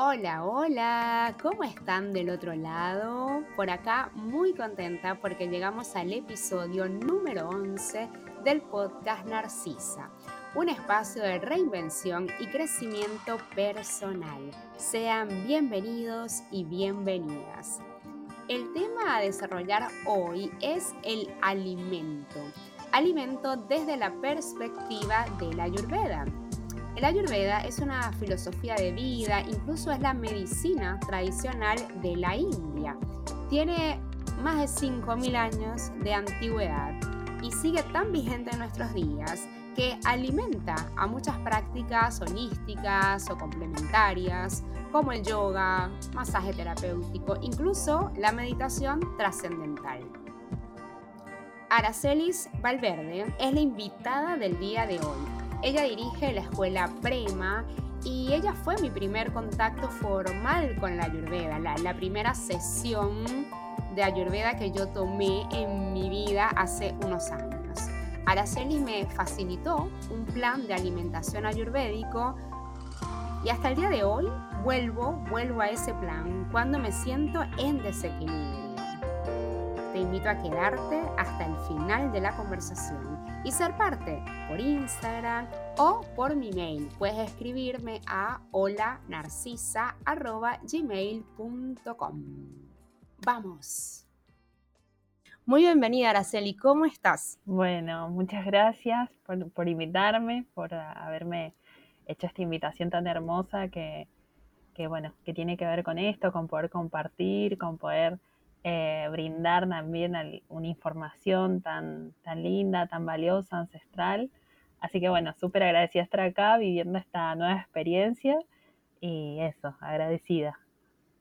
Hola, hola, ¿cómo están del otro lado? Por acá muy contenta porque llegamos al episodio número 11 del podcast Narcisa, un espacio de reinvención y crecimiento personal. Sean bienvenidos y bienvenidas. El tema a desarrollar hoy es el alimento. Alimento desde la perspectiva de la ayurveda el ayurveda es una filosofía de vida, incluso es la medicina tradicional de la India. Tiene más de 5.000 años de antigüedad y sigue tan vigente en nuestros días que alimenta a muchas prácticas holísticas o complementarias, como el yoga, masaje terapéutico, incluso la meditación trascendental. Aracelis Valverde es la invitada del día de hoy ella dirige la escuela Prema y ella fue mi primer contacto formal con la Ayurveda, la, primera sesión de Ayurveda que yo tomé en mi vida hace unos años. Araceli me facilitó un plan de alimentación ayurvédico y hasta el día de hoy vuelvo, vuelvo a ese plan cuando me siento en desequilibrio. Te invito a quedarte hasta el final de la conversación y ser parte por Instagram o por mi mail. Puedes escribirme a holanarcisa.gmail.com. Vamos. Muy bienvenida, Araceli. ¿Cómo estás? Bueno, muchas gracias por, por invitarme, por haberme hecho esta invitación tan hermosa que, que, bueno, que tiene que ver con esto, con poder compartir, con poder eh, brindar también una información tan, tan linda, tan valiosa, ancestral. Así que bueno, súper agradecida estar acá viviendo esta nueva experiencia y eso, agradecida.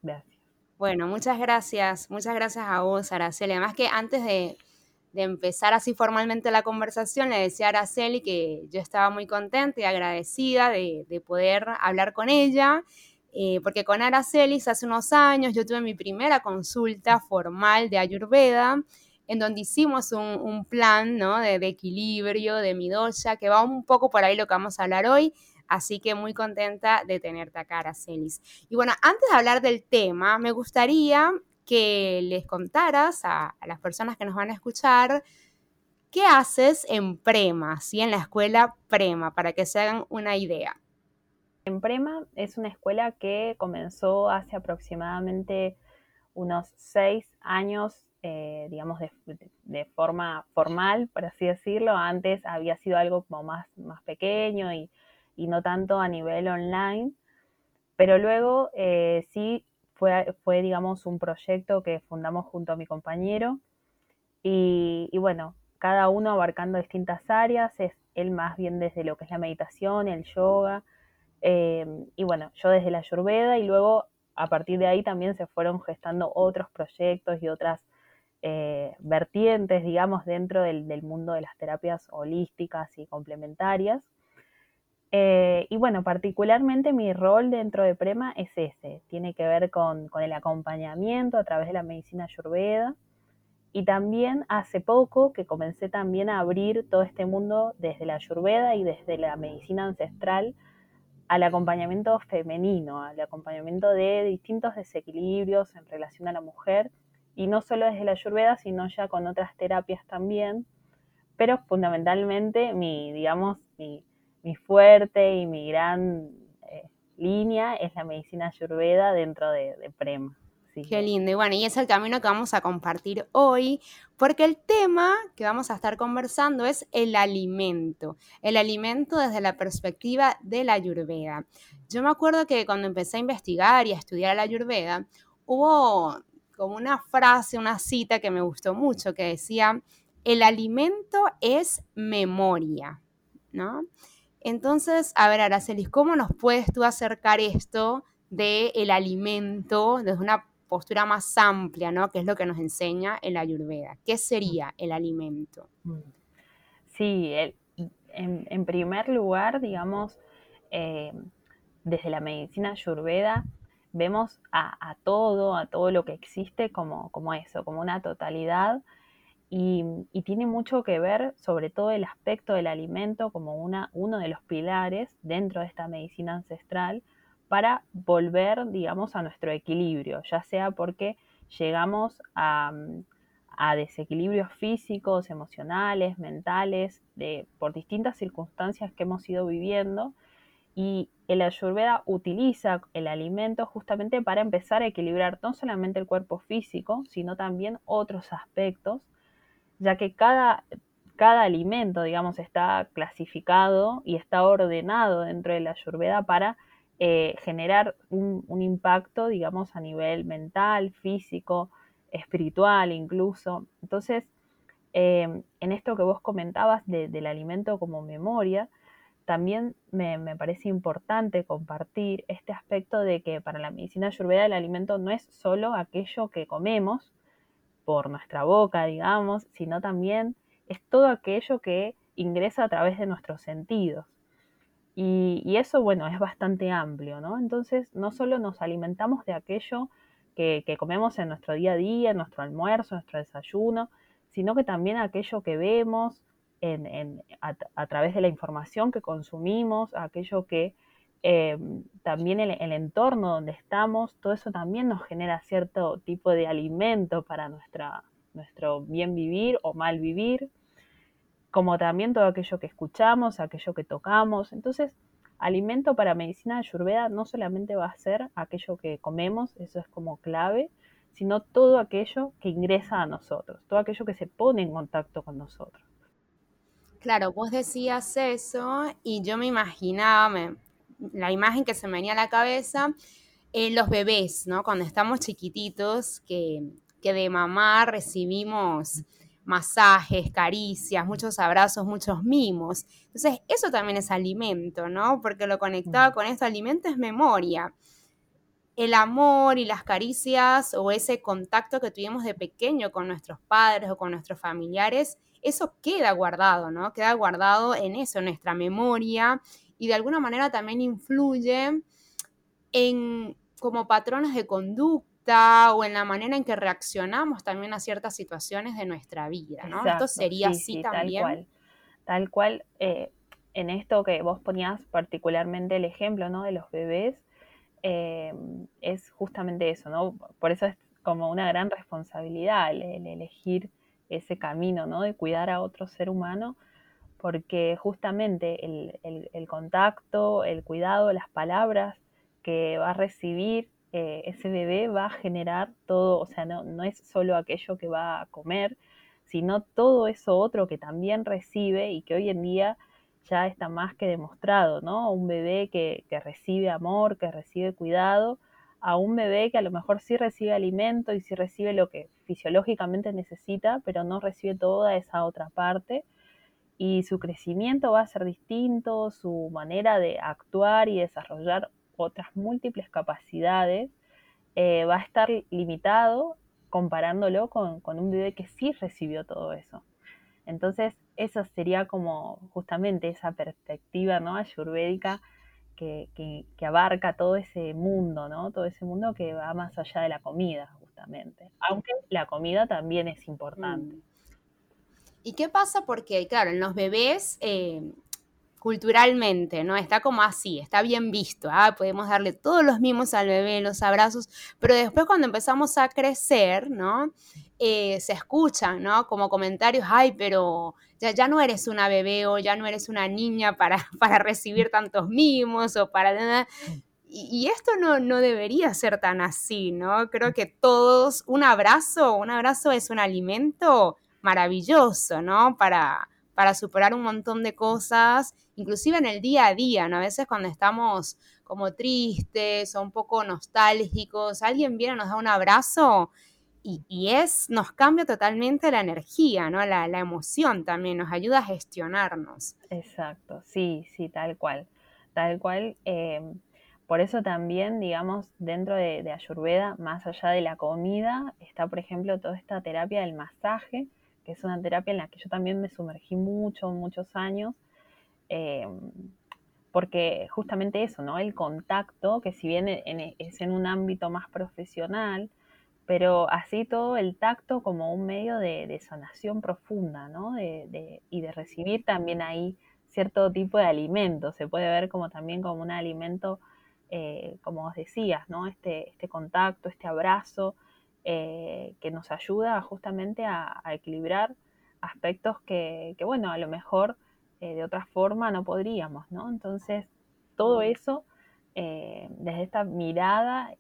Gracias. Bueno, muchas gracias, muchas gracias a vos, Araceli. Además que antes de, de empezar así formalmente la conversación, le decía a Araceli que yo estaba muy contenta y agradecida de, de poder hablar con ella eh, porque con Aracelis hace unos años yo tuve mi primera consulta formal de Ayurveda, en donde hicimos un, plan de, equilibrio, de mi que va un poco por ahí lo que vamos a hablar hoy. Así que muy contenta de tenerte acá, Aracelis. Y bueno, antes de hablar del tema, me gustaría que les contaras a, las personas que nos van a escuchar qué haces en Prema, ¿sí? en la escuela Prema, para que se hagan una idea. En Prema es una escuela que comenzó hace aproximadamente unos seis años, eh, digamos, de, forma formal, por así decirlo. Antes había sido algo como más, más pequeño y, no tanto a nivel online. Pero luego eh, sí fue, fue, digamos, un proyecto que fundamos junto a mi compañero. Y, y bueno, cada uno abarcando distintas áreas, es él más bien desde lo que es la meditación, el yoga, Em, y bueno, yo desde la Ayurveda y luego a partir de ahí también se fueron gestando otros proyectos y otras eh, vertientes, digamos, dentro del, mundo de las terapias holísticas y complementarias. Eh, y bueno, particularmente mi rol dentro de Prema es ese, tiene que ver con, con el acompañamiento a través de la medicina ayurveda. Y también hace poco que comencé también a abrir todo este mundo desde la ayurveda y desde la medicina ancestral al acompañamiento femenino, al acompañamiento de distintos desequilibrios en relación a la mujer, y no solo desde la ayurveda, sino ya con otras terapias también, pero fundamentalmente mi, digamos, mi, fuerte y mi gran eh, línea es la medicina ayurveda dentro de, de Prema. Qué lindo. Y bueno, y es el camino que vamos a compartir hoy, porque el tema que vamos a estar conversando es el alimento. El alimento desde la perspectiva de la ayurveda. Yo me acuerdo que cuando empecé a investigar y a estudiar la ayurveda, hubo como una frase, una cita que me gustó mucho, que decía, el alimento es memoria, ¿no? Entonces, a ver, Aracelis, ¿cómo nos puedes tú acercar esto del el alimento desde una postura más amplia, ¿no? Que es lo que nos enseña el Ayurveda. ¿Qué sería el alimento? Mm. Sí, en, primer lugar, digamos, eh, desde la medicina Ayurveda vemos a, todo, a todo lo que existe como, como eso, como una totalidad. Y, tiene mucho que ver sobre todo el aspecto del alimento como una, uno de los pilares dentro de esta medicina ancestral, para volver, digamos, a nuestro equilibrio, ya sea porque llegamos a, desequilibrios físicos, emocionales, mentales, de, por distintas circunstancias que hemos ido viviendo. Y el ayurveda utiliza el alimento justamente para empezar a equilibrar no solamente el cuerpo físico, sino también otros aspectos, ya que cada, cada alimento, digamos, está clasificado y está ordenado dentro de la ayurveda para eh, generar un, impacto, digamos, a nivel mental, físico, espiritual incluso. Entonces, em, en esto que vos comentabas del alimento como memoria, también me, parece importante compartir este aspecto de que para la medicina ayurveda el alimento no es solo aquello que comemos por nuestra boca, digamos, sino también es todo aquello que ingresa a través de nuestros sentidos. Y, eso, bueno, es bastante amplio, ¿no? Entonces, no solo nos alimentamos de aquello que, comemos en nuestro día a día, en nuestro almuerzo, en nuestro desayuno, sino que también aquello que vemos a, través de la información que consumimos, aquello que eh, también el, el, entorno donde estamos, todo eso también nos genera cierto tipo de alimento para nuestra, nuestro bien vivir o mal vivir como también todo aquello que escuchamos, aquello que tocamos. Entonces, alimento para medicina ayurveda no solamente va a ser aquello que comemos, eso es como clave, sino todo aquello que ingresa a nosotros, todo aquello que se pone en contacto con nosotros. Claro, vos decías eso y yo me imaginaba, la imagen que se me venía a la cabeza, en los bebés, ¿no? Cuando estamos chiquititos, que, que de mamá recibimos masajes, caricias, muchos abrazos, muchos mimos. Entonces, eso también es alimento, ¿no? Porque lo conectado con este alimento es memoria. El amor y las caricias o ese contacto que tuvimos de pequeño con nuestros padres o con nuestros familiares, eso queda guardado, ¿no? Queda guardado en eso, en nuestra memoria y de alguna manera también influye en como patrones de conducta o en la manera en que reaccionamos también a ciertas situaciones de nuestra vida, ¿no? esto sería así también. Tal cual, tal cual eh, en esto que vos ponías particularmente el ejemplo, ¿no? De los bebés, eh, es justamente eso, ¿no? Por eso es como una gran responsabilidad el, elegir ese camino, ¿no? De cuidar a otro ser humano, porque justamente el, el contacto, el cuidado, las palabras que va a recibir eh, ese bebé va a generar todo, o sea, no, es solo aquello que va a comer, sino todo eso otro que también recibe y que hoy en día ya está más que demostrado, ¿no? Un bebé que, que, recibe amor, que recibe cuidado, a un bebé que a lo mejor sí recibe alimento y sí recibe lo que fisiológicamente necesita, pero no recibe toda esa otra parte. Y su crecimiento va a ser distinto, su manera de actuar y desarrollar otras múltiples capacidades, eh, va a estar limitado comparándolo con, un bebé que sí recibió todo eso. Entonces, eso sería como justamente esa perspectiva ¿no? ayurvédica que, que, abarca todo ese mundo, ¿no? Todo ese mundo que va más allá de la comida, justamente. Aunque la comida también es importante. Mm. ¿Y qué pasa? Porque, claro, en los bebés eh, culturalmente, ¿no? Está como así, está bien visto, ¿ah? podemos darle todos los mimos al bebé, los abrazos, pero después cuando empezamos a crecer, ¿no? Eh, se escuchan, ¿no? Como comentarios, ay, pero ya, ya no eres una bebé o ya no eres una niña para, para recibir tantos mimos o para... Y, y esto no, no debería ser tan así, ¿no? Creo que todos, un abrazo, un abrazo es un alimento maravilloso, ¿no? Para, para superar un montón de cosas, inclusive en el día a día, ¿no? A veces cuando estamos como tristes o un poco nostálgicos, alguien viene, nos da un abrazo y, es, nos cambia totalmente la energía, ¿no? La, emoción también, nos ayuda a gestionarnos. Exacto, sí, sí, tal cual, tal cual. Eh, por eso también, digamos, dentro de, de, Ayurveda, más allá de la comida, está, por ejemplo, toda esta terapia del masaje, que es una terapia en la que yo también me sumergí mucho, muchos años, em, porque justamente eso, ¿no? El contacto, que si bien es en un ámbito más profesional, pero así todo el tacto como un medio de, sanación profunda, ¿no? De, y de recibir también ahí cierto tipo de alimento, se puede ver como también como un alimento eh, como os decías, ¿no? Este, este contacto, este abrazo, eh, que nos ayuda justamente a, equilibrar aspectos que, bueno, a lo mejor eh, de otra forma no podríamos, ¿no? Entonces, todo eso desde esta mirada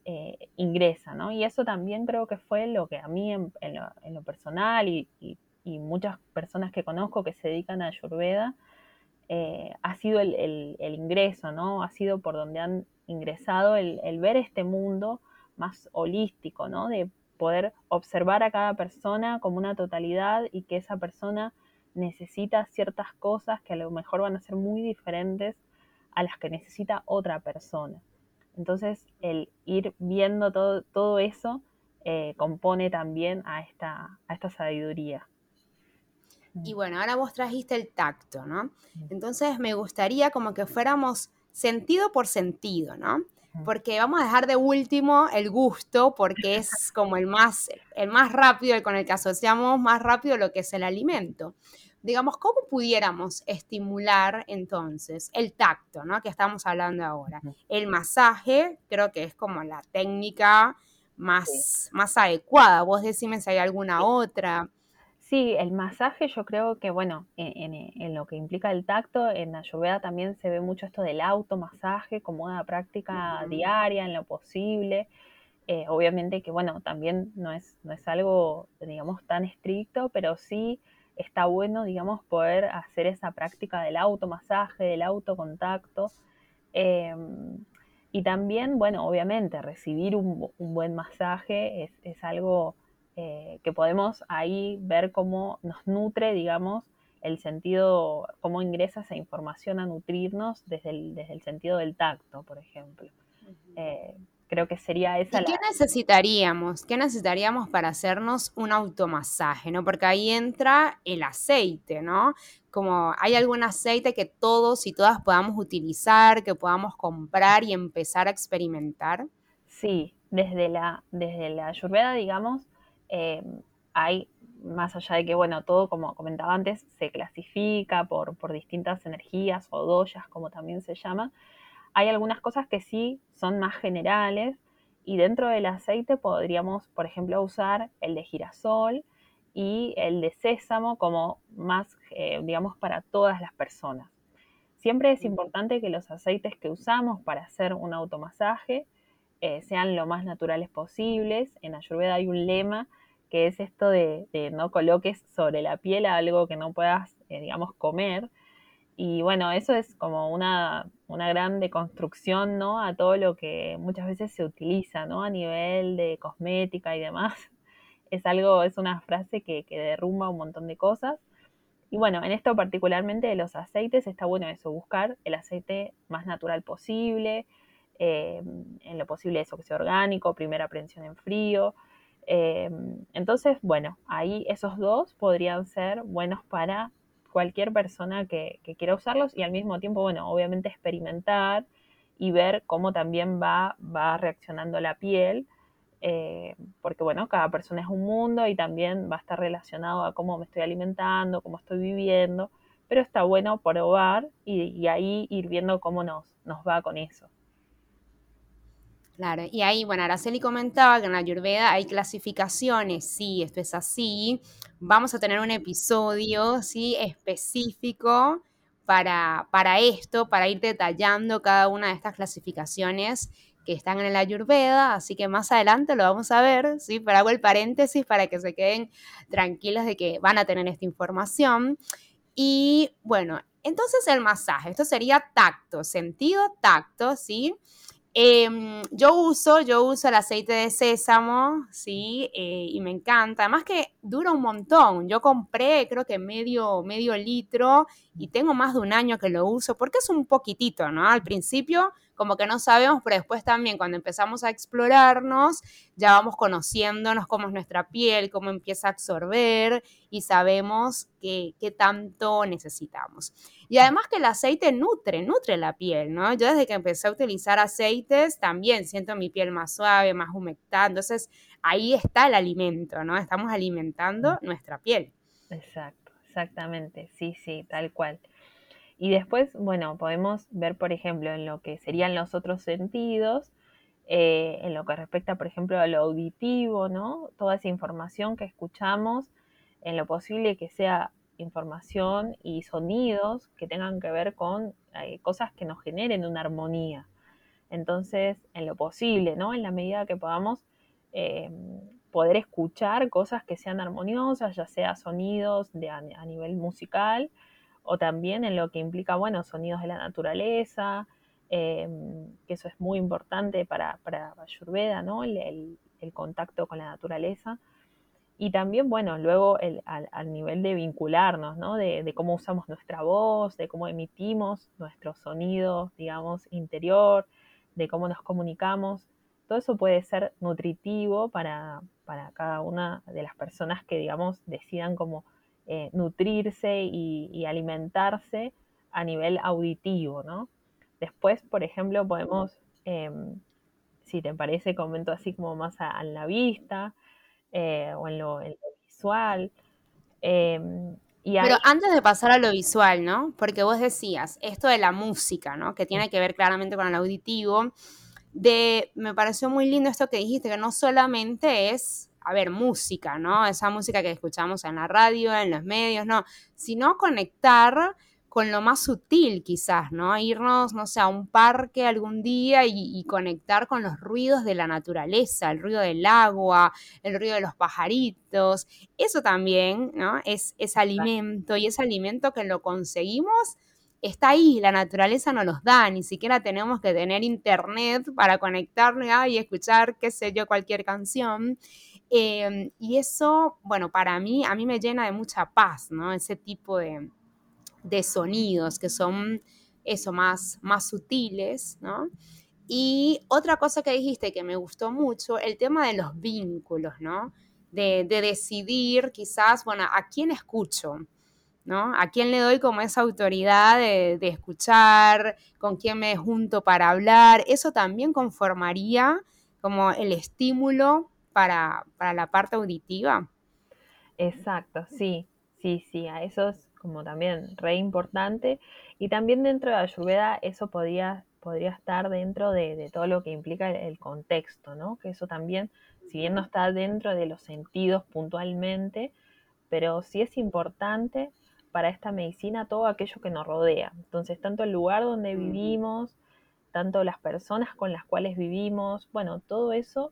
ingresa, ¿no? Y eso también creo que fue lo que a mí en, lo, personal y, muchas personas que conozco que se dedican a Ayurveda, ha sido el, ingreso, ¿no? Ha sido por donde han ingresado el, ver este mundo más holístico, ¿no? De poder observar a cada persona como una totalidad y que esa persona necesita ciertas cosas que a lo mejor van a ser muy diferentes a las que necesita otra persona. Entonces, el ir viendo todo, todo eso eh, compone también a esta, a esta sabiduría. Y bueno, ahora vos trajiste el tacto, ¿no? Entonces me gustaría como que fuéramos sentido por sentido, ¿no? Porque vamos a dejar de último el gusto, porque es como el más, el más rápido, el con el que asociamos más rápido lo que es el alimento. Digamos, ¿cómo pudiéramos estimular entonces el tacto, ¿no? Que estamos hablando ahora. El masaje, creo que es como la técnica más, más adecuada. Vos decime si hay alguna otra. Sí, el masaje yo creo que, bueno, en, lo que implica el tacto, en la Ayurveda también se ve mucho esto del automasaje como una práctica diaria en lo posible. Eh, obviamente que, bueno, también no es, no es algo, digamos, tan estricto, pero sí está bueno, digamos, poder hacer esa práctica del automasaje, del autocontacto. Em, y también, bueno, obviamente, recibir un, buen masaje es, es algo eh, que podemos ahí ver cómo nos nutre, digamos, el sentido, cómo ingresa esa información a nutrirnos desde el, desde el sentido del tacto, por ejemplo. Eh, creo que sería esa ¿Y ¿Qué necesitaríamos? ¿Qué necesitaríamos para hacernos un automasaje? ¿no? Porque ahí entra el aceite, ¿no? Como hay algún aceite que todos y todas podamos utilizar, que podamos comprar y empezar a experimentar. Sí, desde la, desde la ayurveda, digamos, eh, hay, más allá de que, bueno, todo, como comentaba antes, se clasifica por, por distintas energías o doyas, como también se llama, hay algunas cosas que sí son más generales y dentro del aceite podríamos, por ejemplo, usar el de girasol y el de sésamo como más, eh, digamos, para todas las personas. Siempre es importante que los aceites que usamos para hacer un automasaje eh, sean lo más naturales posibles. En Ayurveda hay un lema que es esto de, no coloques sobre la piel algo que no puedas, eh, digamos, comer. Y bueno, eso es como una, una gran deconstrucción, ¿no? A todo lo que muchas veces se utiliza, ¿no? A nivel de cosmética y demás. Es algo, es una frase que, que derrumba un montón de cosas. Y bueno, en esto particularmente de los aceites, está bueno eso, buscar el aceite más natural posible, eh, en lo posible eso que sea orgánico, primera prensión en frío, Em, entonces, bueno, ahí esos dos podrían ser buenos para cualquier persona que, quiera usarlos y al mismo tiempo, bueno, obviamente experimentar y ver cómo también va, va reaccionando la piel, eh, porque bueno, cada persona es un mundo y también va a estar relacionado a cómo me estoy alimentando, cómo estoy viviendo, pero está bueno probar y, y ahí ir viendo cómo nos, nos va con eso. Claro, y ahí, bueno, Araceli comentaba que en la Ayurveda hay clasificaciones, sí, esto es así. Vamos a tener un episodio, sí, específico para, para esto, para ir detallando cada una de estas clasificaciones que están en la Ayurveda, así que más adelante lo vamos a ver, ¿sí? Pero hago el paréntesis para que se queden tranquilos de que van a tener esta información. Y bueno, entonces el masaje, esto sería tacto, sentido tacto, ¿sí? Em, yo uso, yo uso el aceite de sésamo, sí, eh, y me encanta. Además que dura un montón. Yo compré, creo que medio, medio litro y tengo más de un año que lo uso porque es un poquitito, ¿no? Al principio como que no sabemos, pero después también cuando empezamos a explorarnos, ya vamos conociéndonos cómo es nuestra piel, cómo empieza a absorber y sabemos qué, qué tanto necesitamos. Y además que el aceite nutre, nutre la piel, ¿no? Yo desde que empecé a utilizar aceites también siento mi piel más suave, más humectada, entonces ahí está el alimento, ¿no? Estamos alimentando nuestra piel. Exacto, exactamente, sí, sí, tal cual. Y después, bueno, podemos ver, por ejemplo, en lo que serían los otros sentidos, eh, en lo que respecta, por ejemplo, a lo auditivo, ¿no? Toda esa información que escuchamos, en lo posible que sea información y sonidos que tengan que ver con eh, cosas que nos generen una armonía. Entonces, en lo posible, ¿no? En la medida que podamos eh, poder escuchar cosas que sean armoniosas, ya sea sonidos de, a, nivel musical o también en lo que implica, bueno, sonidos de la naturaleza, em, que eso es muy importante para, para Ayurveda, ¿no? El, contacto con la naturaleza. Y también, bueno, luego al, nivel de vincularnos, ¿no? De, cómo usamos nuestra voz, de cómo emitimos nuestro sonido, digamos, interior, de cómo nos comunicamos. Todo eso puede ser nutritivo para, cada una de las personas que, digamos, decidan como eh, nutrirse y, alimentarse a nivel auditivo, ¿no? Después, por ejemplo, podemos, em, si te parece, comento así como más a, la vista eh, o en lo, visual. Em, Pero antes de pasar a lo visual, ¿no? Porque vos decías esto de la música, ¿no? Que tiene que ver claramente con el auditivo. De, me pareció muy lindo esto que dijiste, que no solamente es, a ver, música, ¿no? Esa música que escuchamos en la radio, en los medios, no, sino conectar con lo más sutil quizás, ¿no? Irnos, no sé, a un parque algún día y, conectar con los ruidos de la naturaleza, el ruido del agua, el ruido de los pajaritos. Eso también, ¿no? Es, es alimento y ese alimento que lo conseguimos está ahí, la naturaleza no los da, ni siquiera tenemos que tener internet para conectarnos y escuchar, qué sé yo, cualquier canción. Em, y eso, bueno, para mí, a mí me llena de mucha paz, ¿no? Ese tipo de, de sonidos que son eso, más, más sutiles, ¿no? Y otra cosa que dijiste que me gustó mucho, el tema de los vínculos, ¿no? De, decidir quizás, bueno, a quién escucho, ¿no? A quién le doy como esa autoridad de, escuchar, con quién me junto para hablar. Eso también conformaría como el estímulo para, para la parte auditiva. Exacto, sí, sí, sí, a esos como también re importante. Y también dentro de Ayurveda eso podría, podría estar dentro de, todo lo que implica el, contexto, ¿no? Que eso también, si bien no está dentro de los sentidos puntualmente, pero sí es importante para esta medicina todo aquello que nos rodea. Entonces, tanto el lugar donde vivimos, tanto las personas con las cuales vivimos, bueno, todo eso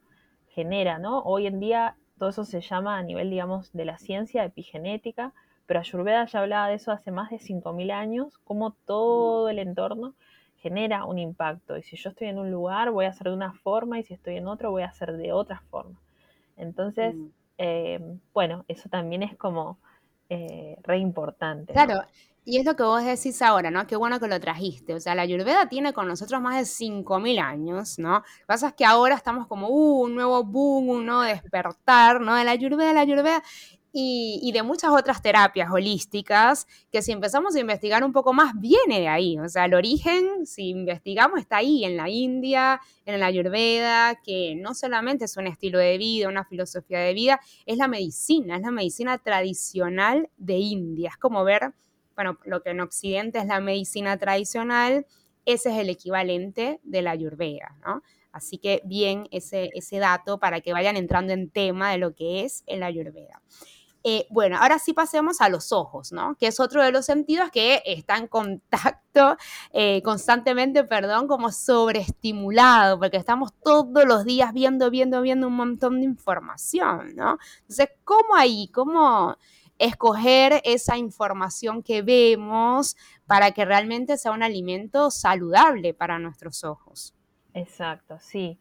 genera, ¿no? Hoy en día todo eso se llama a nivel, digamos, de la ciencia epigenética, pero Ayurveda ya hablaba de eso hace más de 5.000 años, cómo todo el entorno genera un impacto. Y si yo estoy en un lugar, voy a hacer de una forma, y si estoy en otro, voy a hacer de otra forma. Entonces, mm. eh, bueno, eso también es como eh, re importante. Claro, y es lo que vos decís ahora, ¿no? Qué bueno que lo trajiste. O sea, la Ayurveda tiene con nosotros más de 5.000 años, ¿no? Lo que pasa es que ahora estamos como, uh, un nuevo boom, un nuevo despertar, ¿no? De la Ayurveda, la Ayurveda y, de muchas otras terapias holísticas que si empezamos a investigar un poco más viene de ahí. O sea, el origen, si investigamos, está ahí, en la India, en la Ayurveda, que no solamente es un estilo de vida, una filosofía de vida, es la medicina, es la medicina tradicional de India. Es como ver, bueno, lo que en Occidente es la medicina tradicional, ese es el equivalente de la Ayurveda, ¿no? Así que bien ese, ese dato para que vayan entrando en tema de lo que es el Ayurveda. Eh, bueno, ahora sí pasemos a los ojos, ¿no? Que es otro de los sentidos que está en contacto eh, constantemente, perdón, como sobreestimulado, porque estamos todos los días viendo, viendo, viendo un montón de información, ¿no? Entonces, ¿cómo ahí? ¿Cómo escoger esa información que vemos para que realmente sea un alimento saludable para nuestros ojos? Exacto, sí.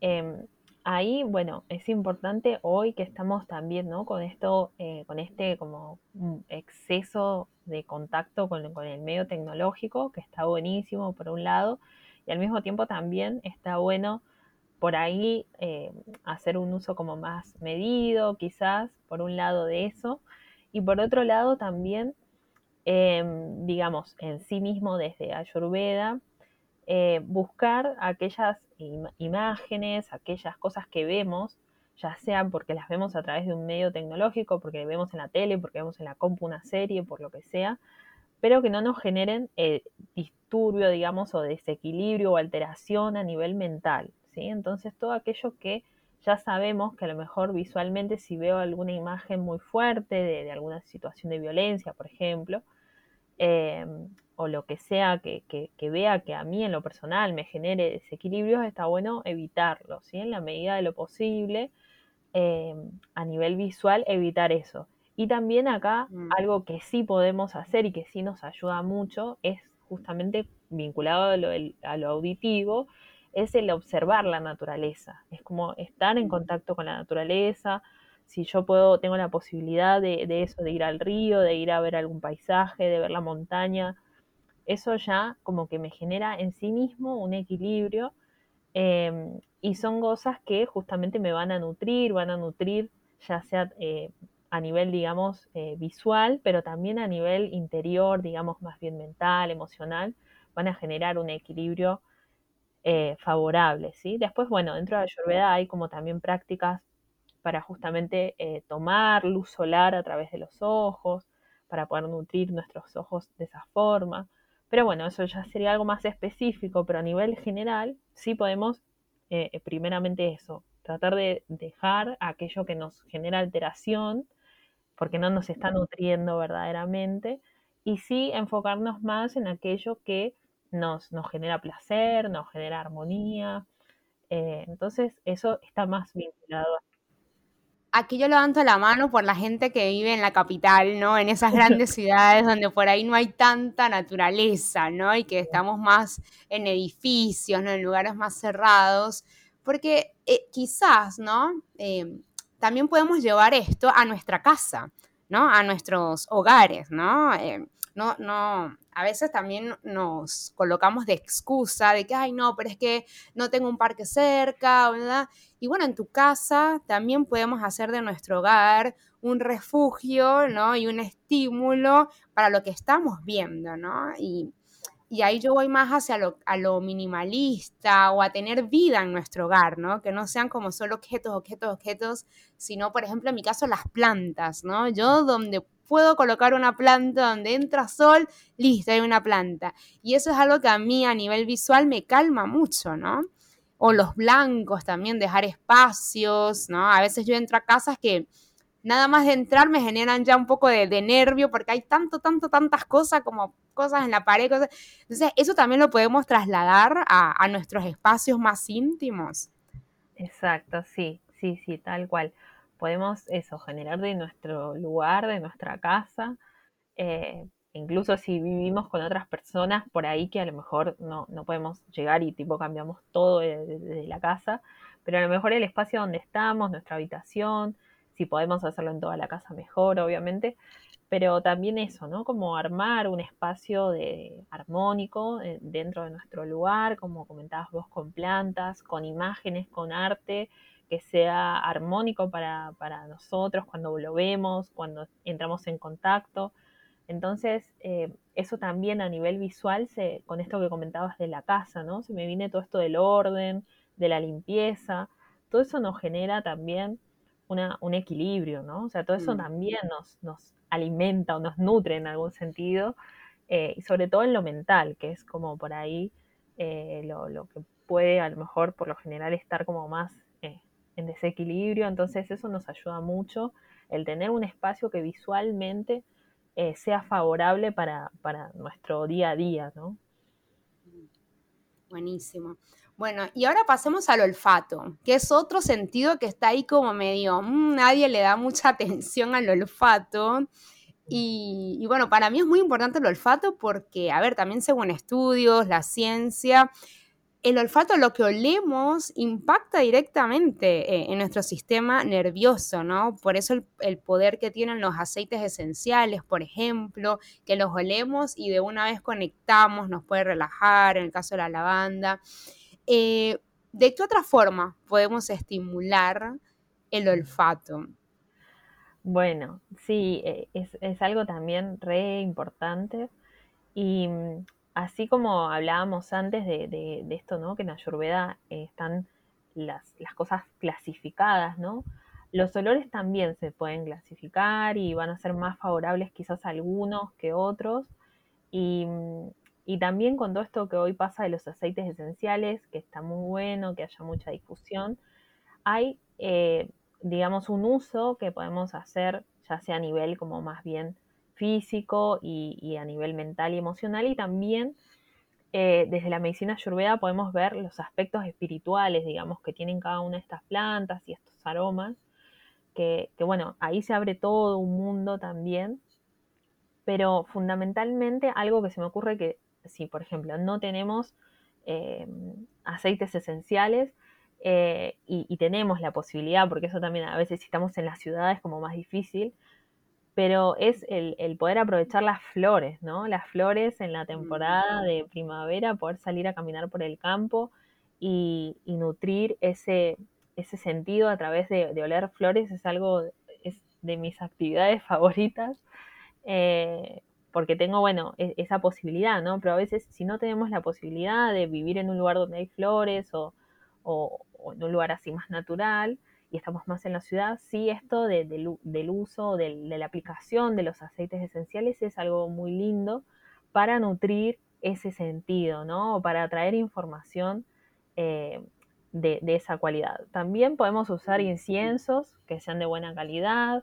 Em, ahí, bueno, es importante hoy que estamos también, ¿no? Con esto, eh, con este como exceso de contacto con, el medio tecnológico, que está buenísimo por un lado, y al mismo tiempo también está bueno por ahí eh, hacer un uso como más medido, quizás, por un lado de eso, y por otro lado también, em, digamos, en sí mismo desde Ayurveda, eh, buscar aquellas imágenes, aquellas cosas que vemos, ya sean porque las vemos a través de un medio tecnológico, porque vemos en la tele, porque vemos en la compu una serie, por lo que sea, pero que no nos generen eh, disturbio, digamos, o desequilibrio o alteración a nivel mental, ¿sí? Entonces todo aquello que ya sabemos que a lo mejor visualmente si veo alguna imagen muy fuerte de, alguna situación de violencia, por ejemplo, eh, o lo que sea que, vea que a mí en lo personal me genere desequilibrios, está bueno evitarlo, ¿sí? En la medida de lo posible, eh, a nivel visual, evitar eso. Y también acá mm. algo que sí podemos hacer y que sí nos ayuda mucho es justamente vinculado a lo, a lo auditivo, es el observar la naturaleza, es como estar en contacto con la naturaleza, si yo puedo, tengo la posibilidad de, eso, de ir al río, de ir a ver algún paisaje, de ver la montaña, eso ya como que me genera en sí mismo un equilibrio em, y son cosas que justamente me van a nutrir, van a nutrir ya sea eh, a nivel, digamos, eh, visual, pero también a nivel interior, digamos, más bien mental, emocional, van a generar un equilibrio eh, favorable, ¿sí? Después, bueno, dentro de la Ayurveda hay como también prácticas para justamente eh, tomar luz solar a través de los ojos, para poder nutrir nuestros ojos de esa forma. Pero bueno, eso ya sería algo más específico, pero a nivel general sí podemos, eh, primeramente eso, tratar de dejar aquello que nos genera alteración, porque no nos está nutriendo verdaderamente, y sí enfocarnos más en aquello que nos, genera placer, nos genera armonía. Eh, entonces, eso está más vinculado. Aquí yo levanto la mano por la gente que vive en la capital, ¿no? En esas grandes ciudades donde por ahí no hay tanta naturaleza, ¿no? Y que estamos más en edificios, ¿no? En lugares más cerrados. Porque eh, quizás, ¿no? Eh, también podemos llevar esto a nuestra casa, ¿no? A nuestros hogares, ¿no? No, no, a veces también nos colocamos de excusa de que, ay, no, pero es que no tengo un parque cerca, ¿verdad? Y bueno, en tu casa también podemos hacer de nuestro hogar un refugio, ¿no? Y un estímulo para lo que estamos viendo, ¿no? Y, ahí yo voy más hacia lo, a lo minimalista o a tener vida en nuestro hogar, ¿no? Que no sean como solo objetos, objetos, objetos, sino, por ejemplo, en mi caso, las plantas, ¿no? Yo donde puedo colocar una planta donde entra sol, listo, hay una planta. Y eso es algo que a mí a nivel visual me calma mucho, ¿no? O los blancos también, dejar espacios, ¿no? A veces yo entro a casas que nada más de entrar me generan ya un poco de, nervio porque hay tanto, tanto, tantas cosas como cosas en la pared. Cosas. Entonces, eso también lo podemos trasladar a, a nuestros espacios más íntimos. Exacto, sí, sí, sí, tal cual podemos eso, generar de nuestro lugar, de nuestra casa, eh, incluso si vivimos con otras personas por ahí que a lo mejor no, podemos llegar y tipo cambiamos todo desde la casa, pero a lo mejor el espacio donde estamos, nuestra habitación, si podemos hacerlo en toda la casa mejor, obviamente, pero también eso, ¿no? Como armar un espacio de, armónico eh, dentro de nuestro lugar, como comentabas vos, con plantas, con imágenes, con arte, que sea armónico para, nosotros cuando lo vemos, cuando entramos en contacto. Entonces, eh, eso también a nivel visual, se, con esto que comentabas de la casa, ¿no? Se me viene todo esto del orden, de la limpieza, todo eso nos genera también un equilibrio, ¿no? O sea, todo eso mm. también nos, nos alimenta o nos nutre en algún sentido, eh, y sobre todo en lo mental, que es como por ahí eh, lo, lo, que puede a lo mejor por lo general estar como más en desequilibrio, entonces eso nos ayuda mucho, el tener un espacio que visualmente eh, sea favorable para, nuestro día a día, ¿no? Buenísimo. Bueno, y ahora pasemos al olfato, que es otro sentido que está ahí como medio, mm, nadie le da mucha atención al olfato. Y, y, bueno, para mí es muy importante el olfato porque, a ver, también según estudios, la ciencia, el olfato, lo que olemos, impacta directamente eh, en nuestro sistema nervioso, ¿no? Por eso el, poder que tienen los aceites esenciales, por ejemplo, que los olemos y de una vez conectamos, nos puede relajar, en el caso de la lavanda. Eh, ¿De qué otra forma podemos estimular el olfato? Bueno, sí, eh, es, es algo también re importante y mm, así como hablábamos antes de, esto, ¿no? Que en Ayurveda eh, están las, cosas clasificadas, ¿no? Los olores también se pueden clasificar y van a ser más favorables quizás algunos que otros. Y, también con todo esto que hoy pasa de los aceites esenciales, que está muy bueno, que haya mucha difusión, hay, eh, digamos, un uso que podemos hacer, ya sea a nivel como más bien físico y, a nivel mental y emocional, y también eh, desde la medicina ayurveda podemos ver los aspectos espirituales, digamos, que tienen cada una de estas plantas y estos aromas, que, bueno, ahí se abre todo un mundo también, pero fundamentalmente algo que se me ocurre que si, por ejemplo, no tenemos eh, aceites esenciales, eh, y, tenemos la posibilidad, porque eso también a veces si estamos en las ciudades como más difícil, pero es el, poder aprovechar las flores, ¿no? Las flores en la temporada de primavera, poder salir a caminar por el campo y, nutrir ese, ese sentido a través de, oler flores es algo es de mis actividades favoritas. Eh, porque tengo, bueno, e, esa posibilidad, ¿no? Pero a veces si no tenemos la posibilidad de vivir en un lugar donde hay flores o, en un lugar así más natural, y estamos más en la ciudad, sí esto del uso, de la aplicación de los aceites esenciales es algo muy lindo para nutrir ese sentido, ¿no? O para traer información eh, de, esa cualidad. También podemos usar inciensos que sean de buena calidad,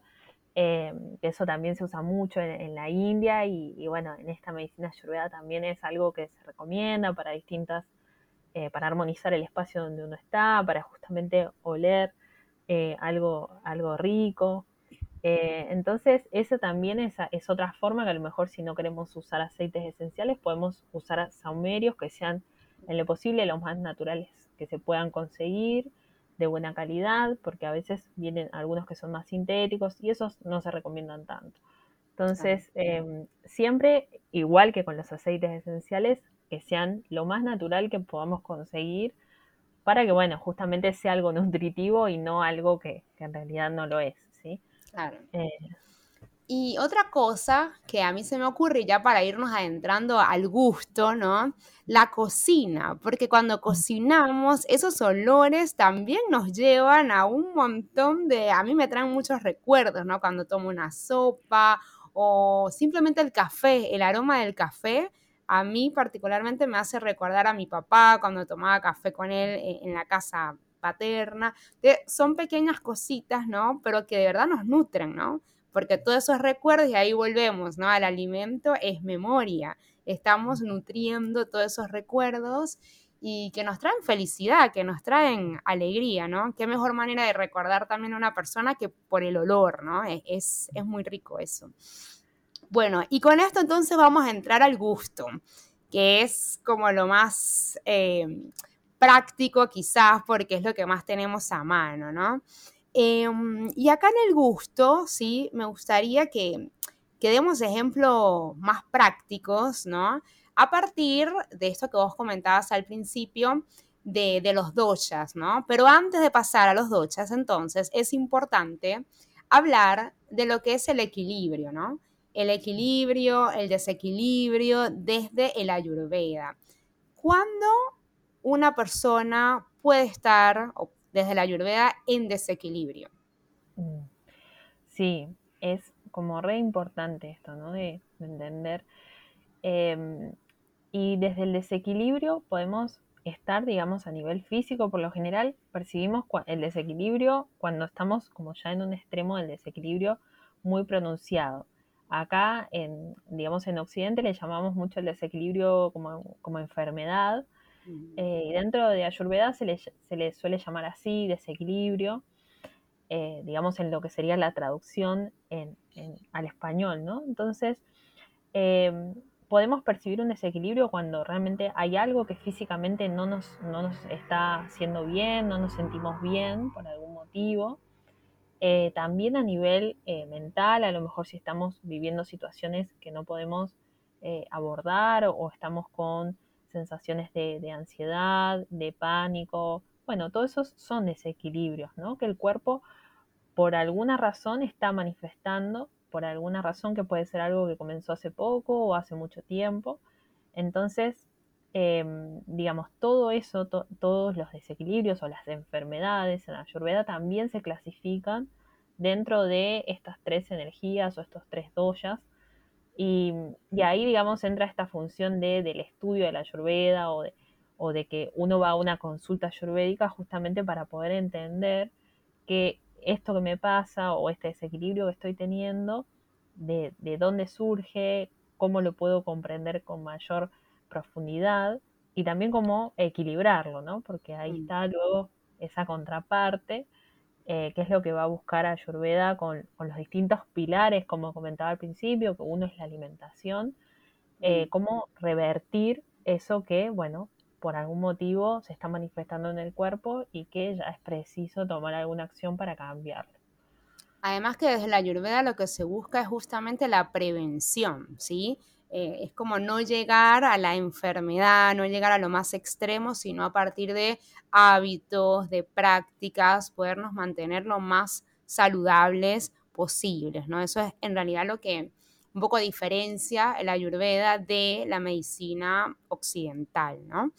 eh, eso también se usa mucho en, la India y, bueno, en esta medicina ayurveda también es algo que se recomienda para distintas, eh, para armonizar el espacio donde uno está, para justamente oler eh, algo, algo rico. Eh, entonces, eso también es, es, otra forma que a lo mejor si no queremos usar aceites esenciales, podemos usar saumerios que sean en lo posible los más naturales que se puedan conseguir, de buena calidad, porque a veces vienen algunos que son más sintéticos y esos no se recomiendan tanto. Entonces, em, siempre, igual que con los aceites esenciales, que sean lo más natural que podamos conseguir para que, bueno, justamente sea algo nutritivo y no algo que, en realidad no lo es, ¿sí? Claro. Eh, y otra cosa que a mí se me ocurre, ya para irnos adentrando al gusto, ¿no? La cocina, porque cuando cocinamos, esos olores también nos llevan a un montón de, a mí me traen muchos recuerdos, ¿no? Cuando tomo una sopa o simplemente el café, el aroma del café a mí particularmente me hace recordar a mi papá cuando tomaba café con él eh, en la casa paterna. son pequeñas cositas, ¿no? Pero que de verdad nos nutren, ¿no? Porque todos esos recuerdos, y ahí volvemos, ¿no? Al alimento es memoria. Estamos nutriendo todos esos recuerdos y que nos traen felicidad, que nos traen alegría, ¿no? Qué mejor manera de recordar también a una persona que por el olor, ¿no? es, es muy rico eso. Bueno, y con esto entonces vamos a entrar al gusto, que es como lo más eh, práctico quizás porque es lo que más tenemos a mano, ¿no? Em, y acá en el gusto, sí, me gustaría que, que demos ejemplos más prácticos, ¿no? A partir de esto que vos comentabas al principio, de, de, los dochas, ¿no? Pero antes de pasar a los dochas, entonces, es importante hablar de lo que es el equilibrio, ¿no? El equilibrio, el desequilibrio desde el ayurveda. ¿Cuándo una persona puede estar desde la ayurveda en desequilibrio? Mm. Sí, es como re importante esto, ¿no? De, entender. Em, y desde el desequilibrio podemos estar, digamos, a nivel físico, por lo general percibimos el desequilibrio cuando estamos como ya en un extremo del desequilibrio muy pronunciado. Acá, en, digamos, en Occidente le llamamos mucho el desequilibrio como, enfermedad. Eh, y dentro de Ayurveda se le, se le, suele llamar así, desequilibrio, eh, digamos, en lo que sería la traducción en, al español, ¿no? Entonces, em, podemos percibir un desequilibrio cuando realmente hay algo que físicamente no nos, no nos está haciendo bien, no nos sentimos bien por algún motivo. Eh, también a nivel eh, mental, a lo mejor si estamos viviendo situaciones que no podemos eh, abordar o, estamos con sensaciones de, ansiedad, de pánico. Bueno, todos esos son desequilibrios, ¿no? Que el cuerpo por alguna razón está manifestando, por alguna razón que puede ser algo que comenzó hace poco o hace mucho tiempo. Entonces, em, digamos, todo eso, todos los desequilibrios o las enfermedades en la Ayurveda también se clasifican dentro de estas tres energías o estos tres doyas. Y, ahí, digamos, entra esta función de, del estudio de la ayurveda o de, o de que uno va a una consulta ayurvédica justamente para poder entender que esto que me pasa o este desequilibrio que estoy teniendo, de, de dónde surge, cómo lo puedo comprender con mayor profundidad y también cómo equilibrarlo, ¿no? Porque ahí mm. está luego esa contraparte, eh, que es lo que va a buscar Ayurveda con, con, los distintos pilares, como comentaba al principio, que uno es la alimentación, eh, mm. cómo revertir eso que, bueno, por algún motivo se está manifestando en el cuerpo y que ya es preciso tomar alguna acción para cambiarlo. Además que desde la ayurveda lo que se busca es justamente la prevención, ¿sí? Eh, es como no llegar a la enfermedad, no llegar a lo más extremo, sino a partir de hábitos, de prácticas, podernos mantener lo más saludables posibles, ¿no? Eso es en realidad lo que un poco diferencia la ayurveda de la medicina occidental, ¿no?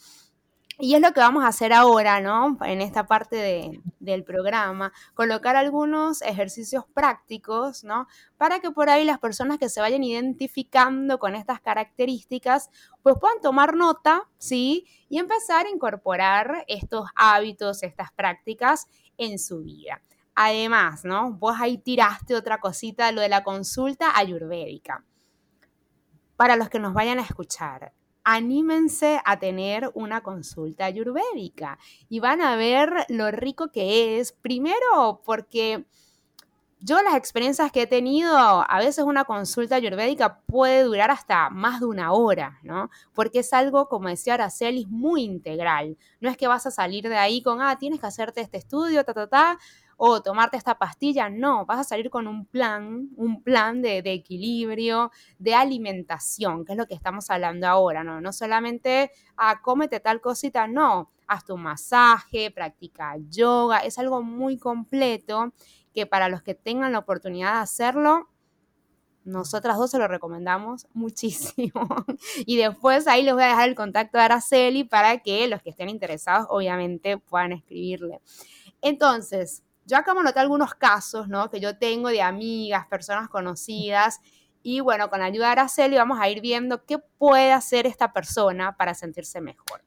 Y es lo que vamos a hacer ahora, ¿no? En esta parte del programa, colocar algunos ejercicios prácticos, ¿no? Para que por ahí las personas que se vayan identificando con estas características, pues puedan tomar nota, ¿sí? Y empezar a incorporar estos hábitos, estas prácticas en su vida. Además, ¿no? Vos ahí tiraste otra cosita, lo de la consulta ayurvédica. Para los que nos vayan a escuchar, anímense a tener una consulta ayurvédica y van a ver lo rico que es. Primero, porque yo las experiencias que he tenido, a veces una consulta ayurvédica puede durar hasta más de una hora, ¿no? Porque es algo, como decía Araceli, muy integral. No es que vas a salir de ahí con, ah, tienes que hacerte este estudio, ta, ta, ta, o tomarte esta pastilla, no, vas a salir con un plan, un plan de, equilibrio, de alimentación, que es lo que estamos hablando ahora, ¿no? No solamente, ah, cómete tal cosita, no, haz tu masaje, practica yoga, es algo muy completo que para los que tengan la oportunidad de hacerlo, nosotras dos se lo recomendamos muchísimo. y después ahí les voy a dejar el contacto de Araceli para que los que estén interesados obviamente puedan escribirle. Entonces, yo acá me noté algunos casos, ¿no? Que yo tengo de amigas, personas conocidas. Y bueno, con ayuda de Araceli vamos a ir viendo qué puede hacer esta persona para sentirse mejor.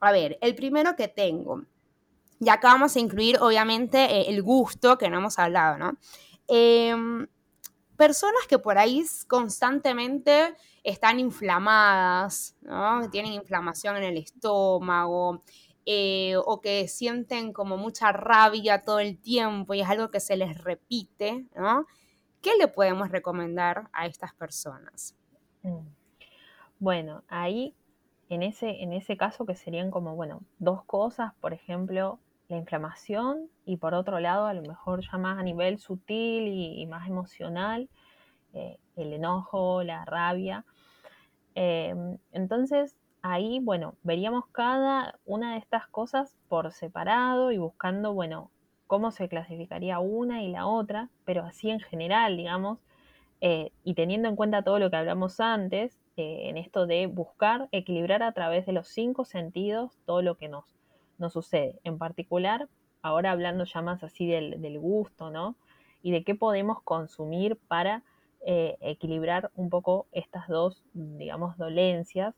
A ver, el primero que tengo. Y acá vamos a incluir, obviamente, eh, el gusto, que no hemos hablado, ¿no? Em, personas que por ahí constantemente están inflamadas, ¿no? Tienen inflamación en el estómago, eh, o que sienten como mucha rabia todo el tiempo y es algo que se les repite, ¿no? ¿Qué le podemos recomendar a estas personas? Mm. Bueno, ahí en ese, en ese caso que serían como, bueno, dos cosas, por ejemplo, la inflamación y por otro lado, a lo mejor ya más a nivel sutil y, más emocional, eh, el enojo, la rabia. Eh, entonces, ahí, bueno, veríamos cada una de estas cosas por separado y buscando, bueno, cómo se clasificaría una y la otra, pero así en general, digamos, eh, y teniendo en cuenta todo lo que hablamos antes, eh, en esto de buscar equilibrar a través de los cinco sentidos todo lo que nos, nos sucede. En particular, ahora hablando ya más así del, gusto, ¿no? Y de qué podemos consumir para eh, equilibrar un poco estas dos, digamos, dolencias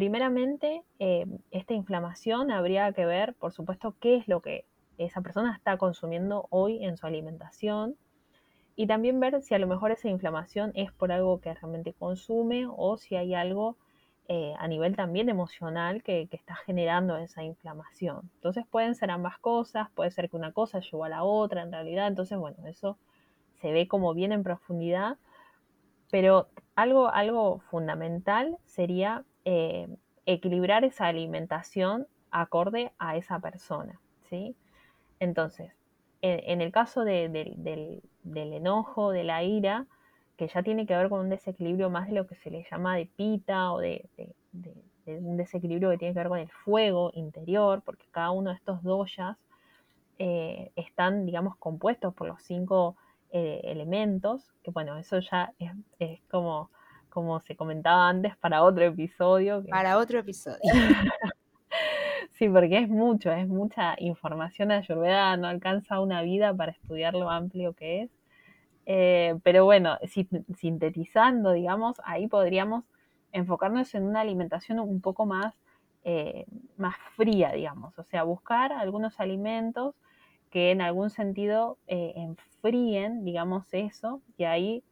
primeramente, eh, esta inflamación habría que ver, por supuesto, qué es lo que esa persona está consumiendo hoy en su alimentación. Y también ver si a lo mejor esa inflamación es por algo que realmente consume o si hay algo eh, a nivel también emocional que, está generando esa inflamación. Entonces pueden ser ambas cosas, puede ser que una cosa llevó a la otra en realidad, entonces bueno, eso se ve como bien en profundidad, pero algo, algo fundamental sería eh, equilibrar esa alimentación acorde a esa persona, ¿sí? Entonces, en, el caso del, enojo, de la ira, que ya tiene que ver con un desequilibrio más de lo que se le llama de pita o de, un desequilibrio que tiene que ver con el fuego interior, porque cada uno de estos doyas eh, están, digamos, compuestos por los cinco eh, elementos, que bueno, eso ya es como como se comentaba antes, para otro episodio. Para otro episodio. sí, porque es mucho, es mucha información Ayurveda, no alcanza una vida para estudiar lo amplio que es. Eh, pero bueno, sintetizando, digamos, ahí podríamos enfocarnos en una alimentación un poco más, eh, más fría, digamos, o sea, buscar algunos alimentos que en algún sentido eh, enfríen, digamos, eso, y ahí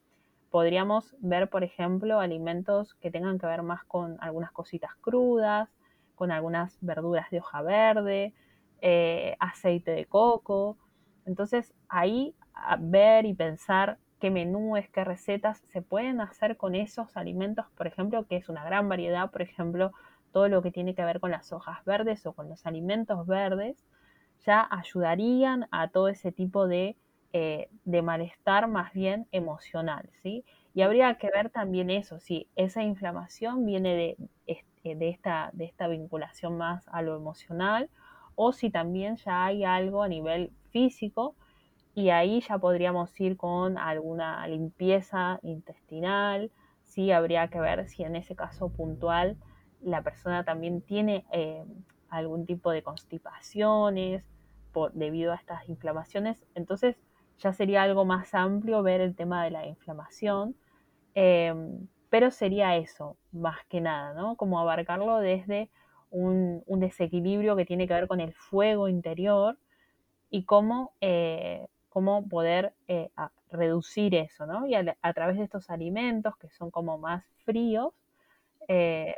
podríamos ver, por ejemplo, alimentos que tengan que ver más con algunas cositas crudas, con algunas verduras de hoja verde, eh, aceite de coco. Entonces ahí ver y pensar qué menúes, qué recetas se pueden hacer con esos alimentos, por ejemplo, que es una gran variedad, por ejemplo, todo lo que tiene que ver con las hojas verdes o con los alimentos verdes, ya ayudarían a todo ese tipo de, eh, de malestar más bien emocional, ¿sí? Y habría que ver también eso, si esa inflamación viene de, eh, de, esta, de esta vinculación más a lo emocional o si también ya hay algo a nivel físico y ahí ya podríamos ir con alguna limpieza intestinal, sí habría que ver si en ese caso puntual la persona también tiene eh, algún tipo de constipaciones por, debido a estas inflamaciones, entonces ya sería algo más amplio ver el tema de la inflamación, em, pero sería eso, más que nada, ¿no? Como abarcarlo desde un, desequilibrio que tiene que ver con el fuego interior y cómo, eh, cómo poder eh, reducir eso, ¿no? Y a, través de estos alimentos que son como más fríos, eh,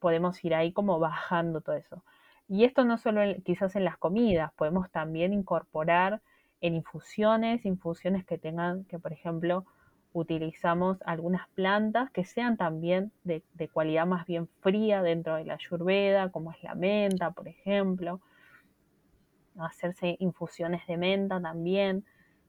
podemos ir ahí como bajando todo eso. Y esto no solo quizás en las comidas, podemos también incorporar en infusiones, infusiones que tengan, que por ejemplo, utilizamos algunas plantas que sean también de, cualidad más bien fría dentro de la ayurveda, como es la menta, por ejemplo. Hacerse infusiones de menta también,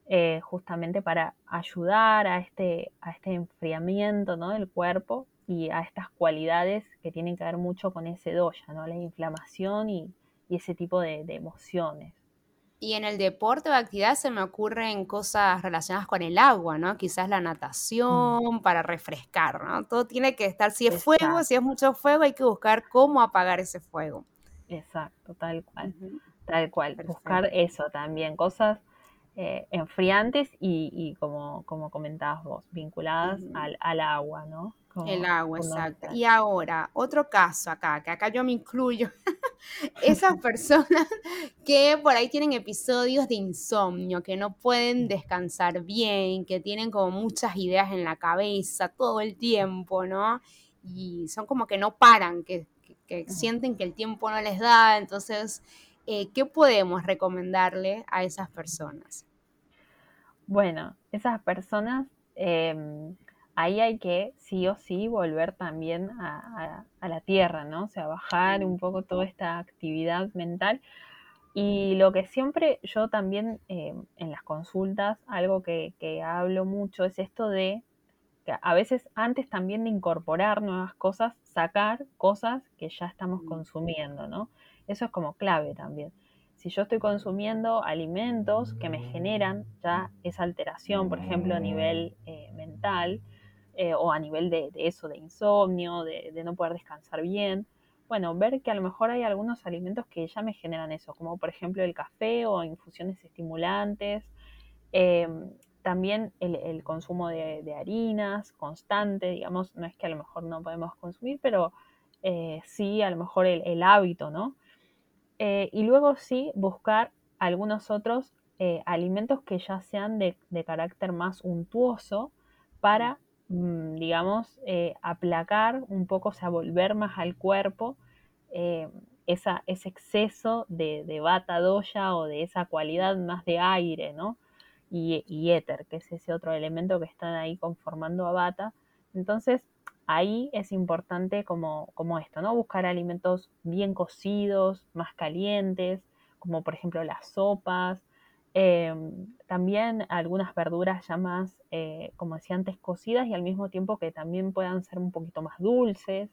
eh, justamente para ayudar a este, a este enfriamiento ¿no? del cuerpo y a estas cualidades que tienen que ver mucho con ese doya, ¿no? la inflamación y, ese tipo de emociones. Y en el deporte o actividad se me ocurren cosas relacionadas con el agua, ¿no? Quizás la natación para refrescar, ¿no? Todo tiene que estar, si es fuego, si es mucho fuego, hay que buscar cómo apagar ese fuego. Exacto, tal cual. Tal cual. Buscar eso también, cosas eh, enfriantes y, como, como comentabas vos, vinculadas al, al agua, ¿no? el agua, exacto. Y ahora, otro caso acá, que acá yo me incluyo, esas personas que por ahí tienen episodios de insomnio, que no pueden descansar bien, que tienen como muchas ideas en la cabeza todo el tiempo, ¿no? Y son como que no paran, que, sienten que el tiempo no les da, entonces, eh, ¿qué podemos recomendarle a esas personas? Bueno, esas personas... Em, ahí hay que sí o sí volver también a, la tierra, ¿no? O sea, bajar un poco toda esta actividad mental. Y lo que siempre yo también eh, en las consultas, algo que, hablo mucho es esto de que a veces antes también de incorporar nuevas cosas, sacar cosas que ya estamos consumiendo, ¿no? Eso es como clave también. Si yo estoy consumiendo alimentos que me generan ya esa alteración, por ejemplo, a nivel eh, mental, eh, o a nivel de, eso, de insomnio, de, no poder descansar bien. Bueno, ver que a lo mejor hay algunos alimentos que ya me generan eso, como por ejemplo el café o infusiones estimulantes. Em, también el, consumo de, harinas constante, digamos, no es que a lo mejor no podemos consumir, pero eh, sí a lo mejor el, hábito, ¿no? Eh, y luego sí buscar algunos otros alimentos que ya sean de, de carácter más untuoso para Mm, digamos, eh, aplacar un poco, o sea, volver más al cuerpo eh, esa, ese exceso de, de bata doya o de esa cualidad más de aire, ¿no? Y, éter, que es ese otro elemento que están ahí conformando a bata. Entonces, ahí es importante como, como esto, ¿no? Buscar alimentos bien cocidos, más calientes, como por ejemplo las sopas, Em, también algunas verduras ya más, eh, como decía antes, cocidas y al mismo tiempo que también puedan ser un poquito más dulces,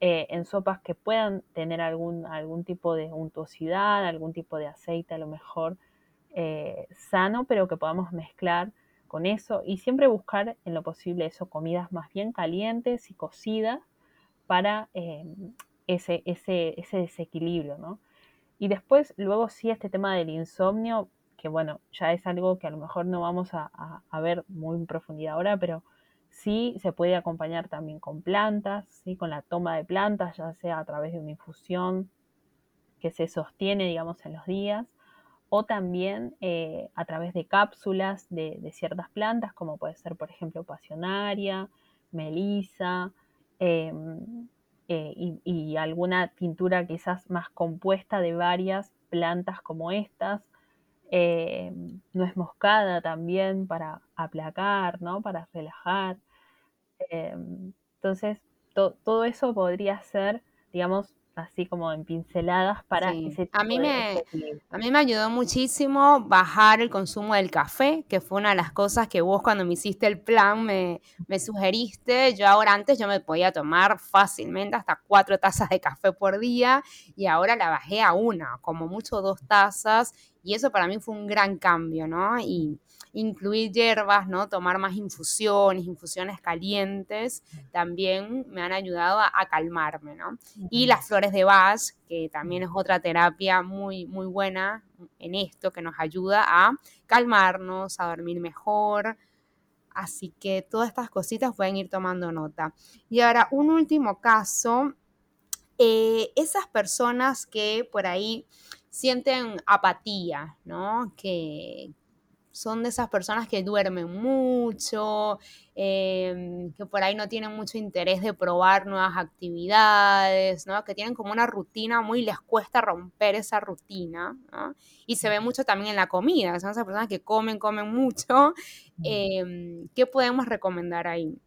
eh, en sopas que puedan tener algún, algún tipo de untuosidad, algún tipo de aceite a lo mejor eh, sano, pero que podamos mezclar con eso y siempre buscar en lo posible eso, comidas más bien calientes y cocidas para em, ese, ese, ese desequilibrio, ¿no? Y después, luego sí, este tema del insomnio, que bueno, ya es algo que a lo mejor no vamos a, ver muy en profundidad ahora, pero sí se puede acompañar también con plantas, ¿sí? con la toma de plantas, ya sea a través de una infusión que se sostiene, digamos, en los días, o también eh, a través de cápsulas de, ciertas plantas, como puede ser, por ejemplo, pasionaria, melisa, em, eh, y, alguna tintura quizás más compuesta de varias plantas como estas. Eh, nuez moscada también para aplacar, ¿no? Para relajar. Em, entonces, todo eso podría ser, digamos, así como en pinceladas para ese a mí me A mí me ayudó muchísimo bajar el consumo del café, que fue una de las cosas que vos cuando me hiciste el plan me, me sugeriste. Yo ahora antes yo me podía tomar fácilmente hasta cuatro tazas de café por día y ahora la bajé a una, como mucho dos tazas y eso para mí fue un gran cambio, ¿no? Y incluir hierbas, ¿no? Tomar más infusiones, infusiones calientes, también me han ayudado a, calmarme, ¿no? Y las flores de Bach, que también es otra terapia muy, muy buena en esto, que nos ayuda a calmarnos, a dormir mejor. Así que todas estas cositas pueden ir tomando nota. Y ahora, un último caso, eh, esas personas que por ahí sienten apatía, ¿no? Que son de esas personas que duermen mucho, em, que por ahí no tienen mucho interés de probar nuevas actividades, ¿no? Que tienen como una rutina muy les cuesta romper esa rutina, ¿no? Y se ve mucho también en la comida, son esas personas que comen, comen mucho. Em, ¿Qué podemos recomendar ahí?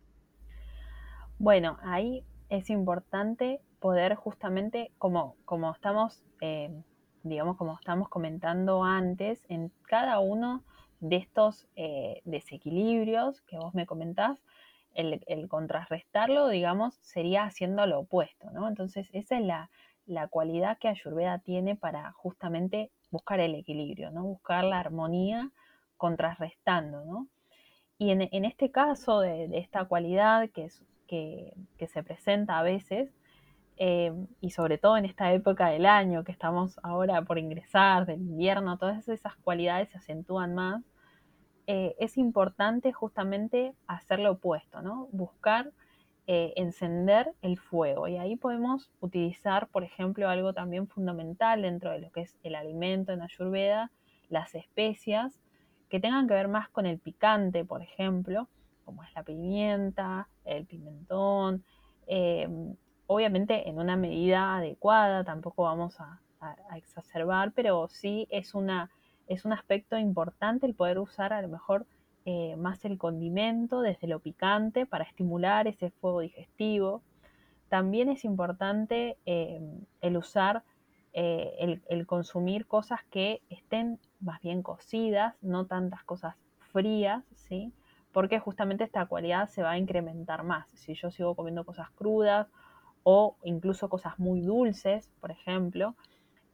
Bueno, ahí es importante poder justamente, como, como estamos em, digamos, como estamos comentando antes, en cada uno de estos eh, desequilibrios que vos me comentás, el, contrarrestarlo, digamos, sería haciendo lo opuesto, ¿no? Entonces, esa es la, cualidad que Ayurveda tiene para justamente buscar el equilibrio, ¿no? Buscar la armonía contrarrestando, ¿no? Y en, este caso de, esta cualidad que, que se presenta a veces, eh, y sobre todo en esta época del año que estamos ahora por ingresar, del invierno, todas esas cualidades se acentúan más, eh, es importante justamente hacer lo opuesto, ¿no? Buscar eh, encender el fuego. Y ahí podemos utilizar, por ejemplo, algo también fundamental dentro de lo que es el alimento en Ayurveda, las especias, que tengan que ver más con el picante, por ejemplo, como es la pimienta, el pimentón, obviamente en una medida adecuada, tampoco vamos a, exacerbar, pero sí es, una, es un aspecto importante el poder usar a lo mejor eh, más el condimento desde lo picante para estimular ese fuego digestivo. También es importante eh, el usar, eh, el, el, consumir cosas que estén más bien cocidas, no tantas cosas frías, ¿sí? Porque justamente esta cualidad se va a incrementar más. Si yo sigo comiendo cosas crudas o incluso cosas muy dulces, por ejemplo,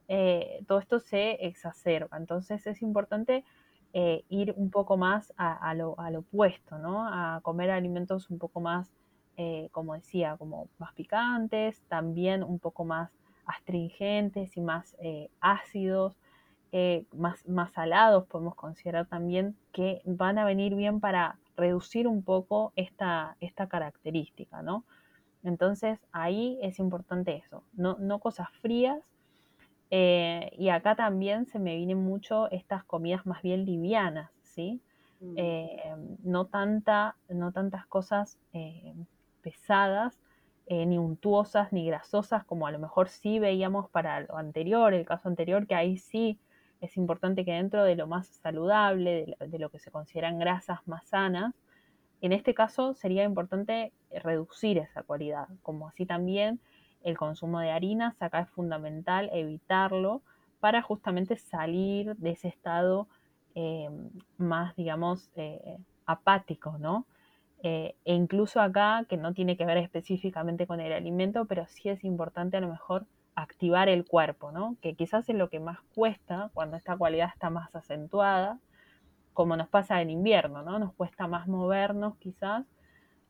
eh, todo esto se exacerba. Entonces es importante eh, ir un poco más a, lo, opuesto, ¿no? A comer alimentos un poco más, eh, como decía, como más picantes, también un poco más astringentes y más ácidos, más, salados, podemos considerar también que van a venir bien para reducir un poco esta característica, ¿no? Entonces ahí es importante eso, no, cosas frías. Eh, y acá también se me vienen mucho estas comidas más bien livianas, ¿sí? Mm. Eh, no, tanta, no tantas cosas eh, pesadas, ni untuosas, ni grasosas, como a lo mejor sí veíamos para lo anterior, el caso anterior, que ahí sí es importante que dentro de lo más saludable, de lo que se consideran grasas más sanas, en este caso sería importante reducir esa cualidad, como así también el consumo de harinas, acá es fundamental evitarlo para justamente salir de ese estado eh, más, digamos, eh, apático, ¿no? Eh, e incluso acá, que no tiene que ver específicamente con el alimento, pero sí es importante a lo mejor activar el cuerpo, ¿no? Que quizás es lo que más cuesta cuando esta cualidad está más acentuada, como nos pasa en invierno, ¿no? Nos cuesta más movernos quizás,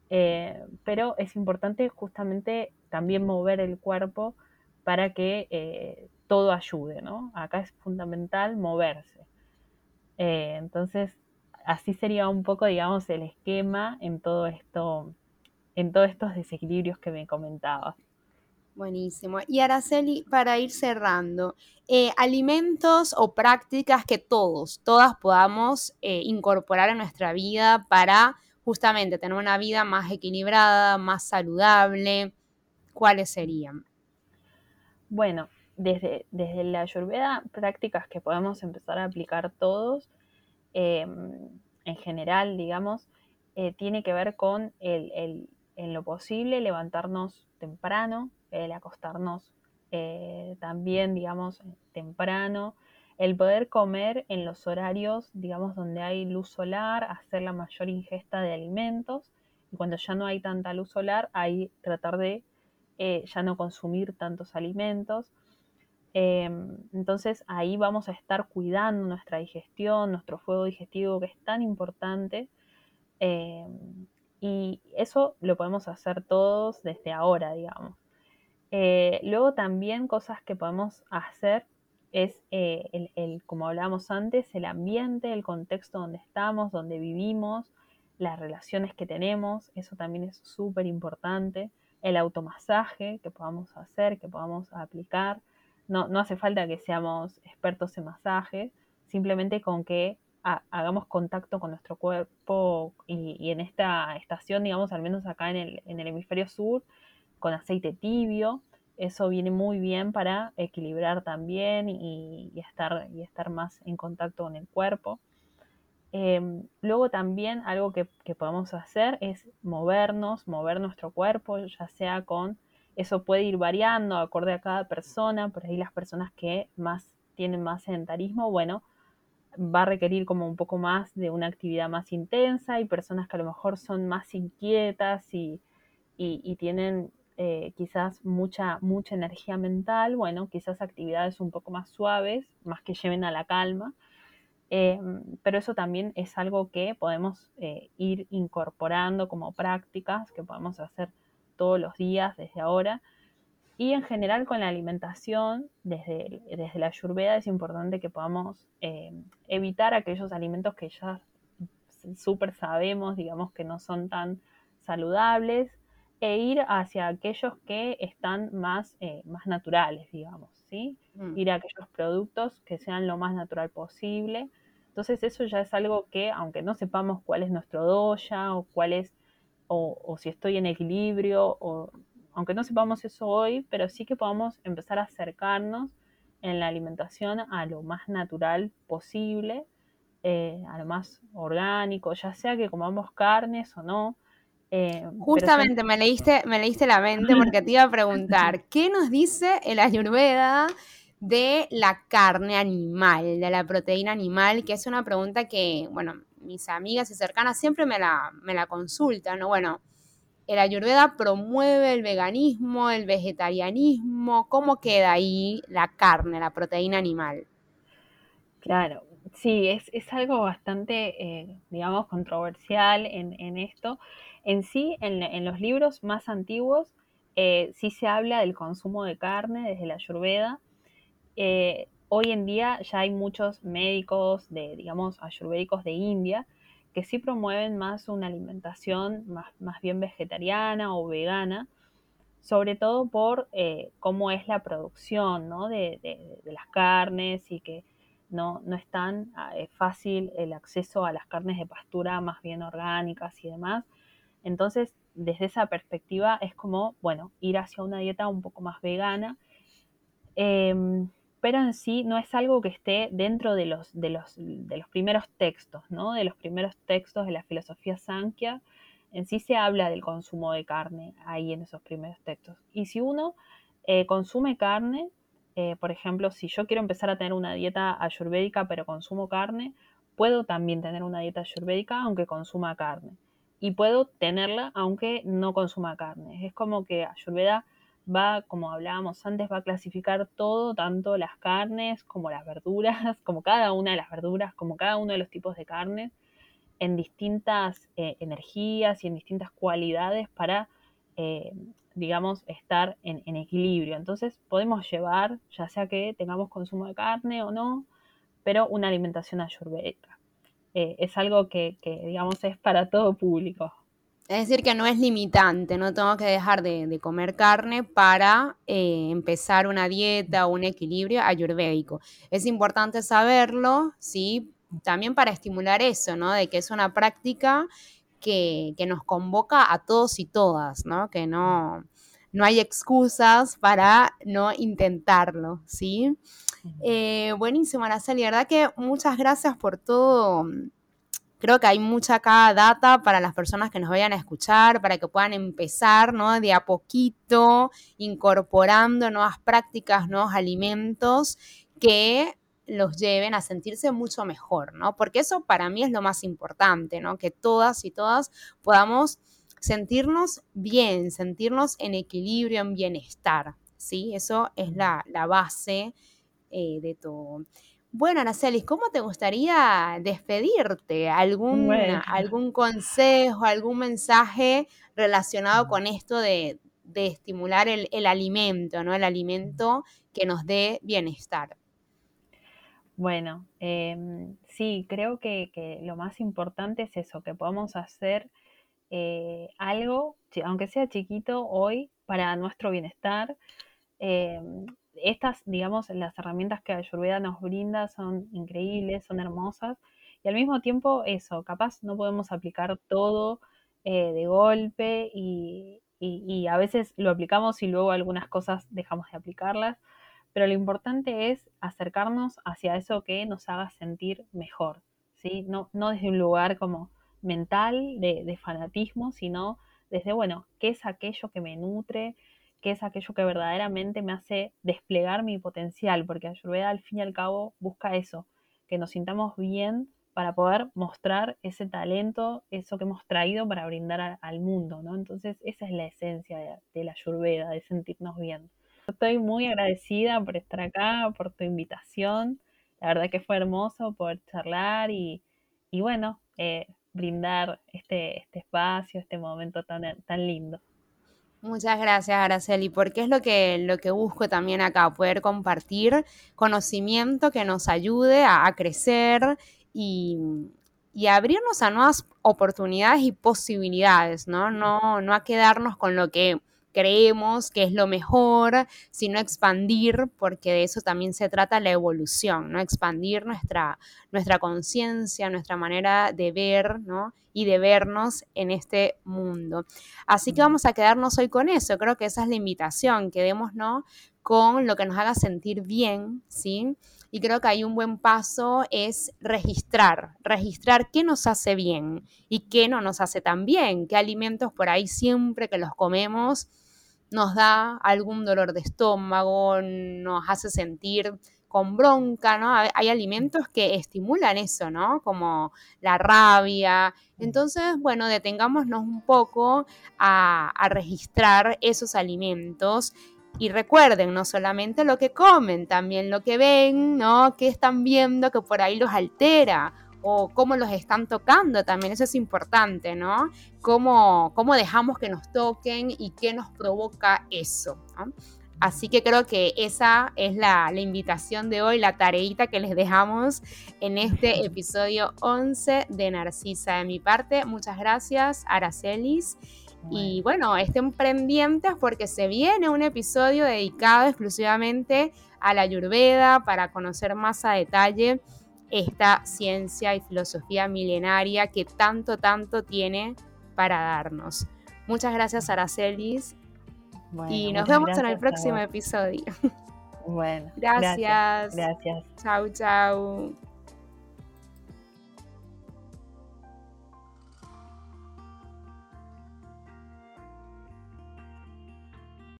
eh, pero es importante justamente también mover el cuerpo para que eh, todo ayude, ¿no? Acá es fundamental moverse. Eh, entonces, así sería un poco, digamos, el esquema en todo esto, en todos estos desequilibrios que me comentabas. Buenísimo. Y Araceli, para ir cerrando, eh, alimentos o prácticas que todos, todas podamos eh, incorporar en nuestra vida para justamente tener una vida más equilibrada, más saludable, ¿cuáles serían? Bueno, desde, desde la ayurveda, prácticas que podemos empezar a aplicar todos, em, en general, digamos, eh, tiene que ver con el, en lo posible levantarnos temprano, el acostarnos eh, también, digamos, temprano, el poder comer en los horarios, digamos, donde hay luz solar, hacer la mayor ingesta de alimentos, y cuando ya no hay tanta luz solar, ahí tratar de eh, ya no consumir tantos alimentos. Em, entonces ahí vamos a estar cuidando nuestra digestión, nuestro fuego digestivo, que es tan importante. Em, y eso lo podemos hacer todos desde ahora, digamos. Eh, luego también cosas que podemos hacer es, eh, el, como hablábamos antes, el ambiente, el contexto donde estamos, donde vivimos, las relaciones que tenemos, eso también es súper importante. El automasaje que podamos hacer, que podamos aplicar. No, no hace falta que seamos expertos en masaje, simplemente con que hagamos contacto con nuestro cuerpo y, en esta estación, digamos, al menos acá en el, en el hemisferio sur, con aceite tibio. Eso viene muy bien para equilibrar también y, estar, y estar más en contacto con el cuerpo. Em, luego también algo que, podemos hacer es movernos, mover nuestro cuerpo, ya sea con, eso puede ir variando acorde a cada persona, por ahí las personas que más tienen más sedentarismo, bueno, va a requerir como un poco más de una actividad más intensa y personas que a lo mejor son más inquietas y, y tienen eh, quizás mucha, mucha energía mental, bueno, quizás actividades un poco más suaves, más que lleven a la calma. Eh, pero eso también es algo que podemos eh, ir incorporando como prácticas que podemos hacer todos los días desde ahora. Y en general con la alimentación, desde, desde la ayurveda es importante que podamos evitar aquellos alimentos que ya súper sabemos, digamos, que no son tan saludables, e ir hacia aquellos que están más, eh, más naturales, digamos, ¿sí? Mm. Ir a aquellos productos que sean lo más natural posible. Entonces eso ya es algo que, aunque no sepamos cuál es nuestro doya o cuál es, o, si estoy en equilibrio, o aunque no sepamos eso hoy, pero sí que podamos empezar a acercarnos en la alimentación a lo más natural posible, eh, a lo más orgánico, ya sea que comamos carnes o no, eh, Justamente me, leíste, me leíste la mente porque te iba a preguntar, ¿qué nos dice el ayurveda de la carne animal, de la proteína animal? Que es una pregunta que, bueno, mis amigas y cercanas siempre me la, me la consultan, ¿no? Bueno, el ayurveda promueve el veganismo, el vegetarianismo, ¿cómo queda ahí la carne, la proteína animal? Claro, sí, es, algo bastante, eh, digamos, controversial en, en esto. En sí, en, los libros más antiguos, eh, sí se habla del consumo de carne desde la ayurveda. Eh, hoy en día ya hay muchos médicos de, digamos, ayurvédicos de India que sí promueven más una alimentación más, más bien vegetariana o vegana, sobre todo por eh, cómo es la producción de, las carnes y que no, no es tan fácil el acceso a las carnes de pastura más bien orgánicas y demás. Entonces, desde esa perspectiva es como, bueno, ir hacia una dieta un poco más vegana, em, pero en sí no es algo que esté dentro de los, primeros textos, ¿no? De los primeros textos de la filosofía Sankhya. En sí se habla del consumo de carne ahí en esos primeros textos. Y si uno eh, consume carne, eh, por ejemplo, si yo quiero empezar a tener una dieta ayurvédica pero consumo carne, puedo también tener una dieta ayurvédica aunque consuma carne y puedo tenerla aunque no consuma carne. Es como que Ayurveda va, como hablábamos antes, va a clasificar todo, tanto las carnes como las verduras, como cada una de las verduras, como cada uno de los tipos de carnes, en distintas eh, energías y en distintas cualidades para, eh, digamos, estar en, en, equilibrio. Entonces podemos llevar, ya sea que tengamos consumo de carne o no, pero una alimentación ayurvédica. Eh, es algo que, digamos, es para todo público. Es decir, que no es limitante, no tengo que dejar de, comer carne para eh, empezar una dieta o un equilibrio ayurvédico. Es importante saberlo, ¿sí? También para estimular eso, ¿no? De que es una práctica que, nos convoca a todos y todas, ¿no? Que no, no hay excusas para no intentarlo, ¿sí? Eh, buenísimo, Araceli, verdad que muchas gracias por todo Creo que hay mucha acá data para las personas que nos vayan a escuchar, para que puedan empezar, ¿no? De a poquito, incorporando nuevas prácticas, nuevos alimentos que los lleven a sentirse mucho mejor, ¿no? Porque eso para mí es lo más importante, ¿no? Que todas y todas podamos sentirnos bien, sentirnos en equilibrio, en bienestar, ¿sí? Eso es la, base eh, de todo. Bueno, Anacelis, ¿cómo te gustaría despedirte? ¿Algún, algún consejo, algún mensaje relacionado con esto de, estimular el, alimento, ¿no? El alimento que nos dé bienestar. Bueno, em, sí, creo que, lo más importante es eso, que podamos hacer eh, algo, aunque sea chiquito, hoy para nuestro bienestar. Em, estas, digamos, las herramientas que Ayurveda nos brinda son increíbles, son hermosas. Y al mismo tiempo, eso, capaz no podemos aplicar todo eh, de golpe y, a veces lo aplicamos y luego algunas cosas dejamos de aplicarlas. Pero lo importante es acercarnos hacia eso que nos haga sentir mejor, ¿sí? No, no desde un lugar como mental de, de fanatismo, sino desde, bueno, ¿qué es aquello que me nutre? Que es aquello que verdaderamente me hace desplegar mi potencial, porque Ayurveda al fin y al cabo busca eso, que nos sintamos bien para poder mostrar ese talento, eso que hemos traído para brindar al mundo, ¿no? Entonces esa es la esencia de, la Ayurveda, de sentirnos bien. Estoy muy agradecida por estar acá, por tu invitación. La verdad que fue hermoso poder charlar y, bueno, eh, brindar este, este espacio, este momento tan, tan lindo. Muchas gracias, Araceli, porque es lo que, lo que busco también acá, poder compartir conocimiento que nos ayude a, crecer y, y, abrirnos a nuevas oportunidades y posibilidades, ¿no? No, no a quedarnos con lo que creemos que es lo mejor, sino expandir, porque de eso también se trata la evolución, ¿no? Expandir nuestra, nuestra conciencia, nuestra manera de ver, ¿no? Y de vernos en este mundo. Así que vamos a quedarnos hoy con eso. Creo que esa es la invitación, quedémonos con lo que nos haga sentir bien, ¿sí? Y creo que hay un buen paso es registrar, registrar qué nos hace bien y qué no nos hace tan bien, qué alimentos por ahí siempre que los comemos nos da algún dolor de estómago, nos hace sentir con bronca, ¿no? Hay alimentos que estimulan eso, ¿no? Como la rabia. Entonces, bueno, detengámonos un poco a, registrar esos alimentos y recuerden, no solamente lo que comen, también lo que ven, ¿no? ¿Qué están viendo que por ahí los altera? O cómo los están tocando también, eso es importante, ¿no? Cómo, cómo dejamos que nos toquen y qué nos provoca eso. Así que creo que esa es la, invitación de hoy, la tareita que les dejamos en este episodio 11 de Narcisa. De mi parte, muchas gracias, Aracelis. Y bueno, estén pendientes porque se viene un episodio dedicado exclusivamente a la Ayurveda para conocer más a detalle esta ciencia y filosofía milenaria que tanto, tanto tiene para darnos. Muchas gracias, Aracelis. y nos vemos en el próximo episodio. Bueno, gracias. Gracias. Chau, chau.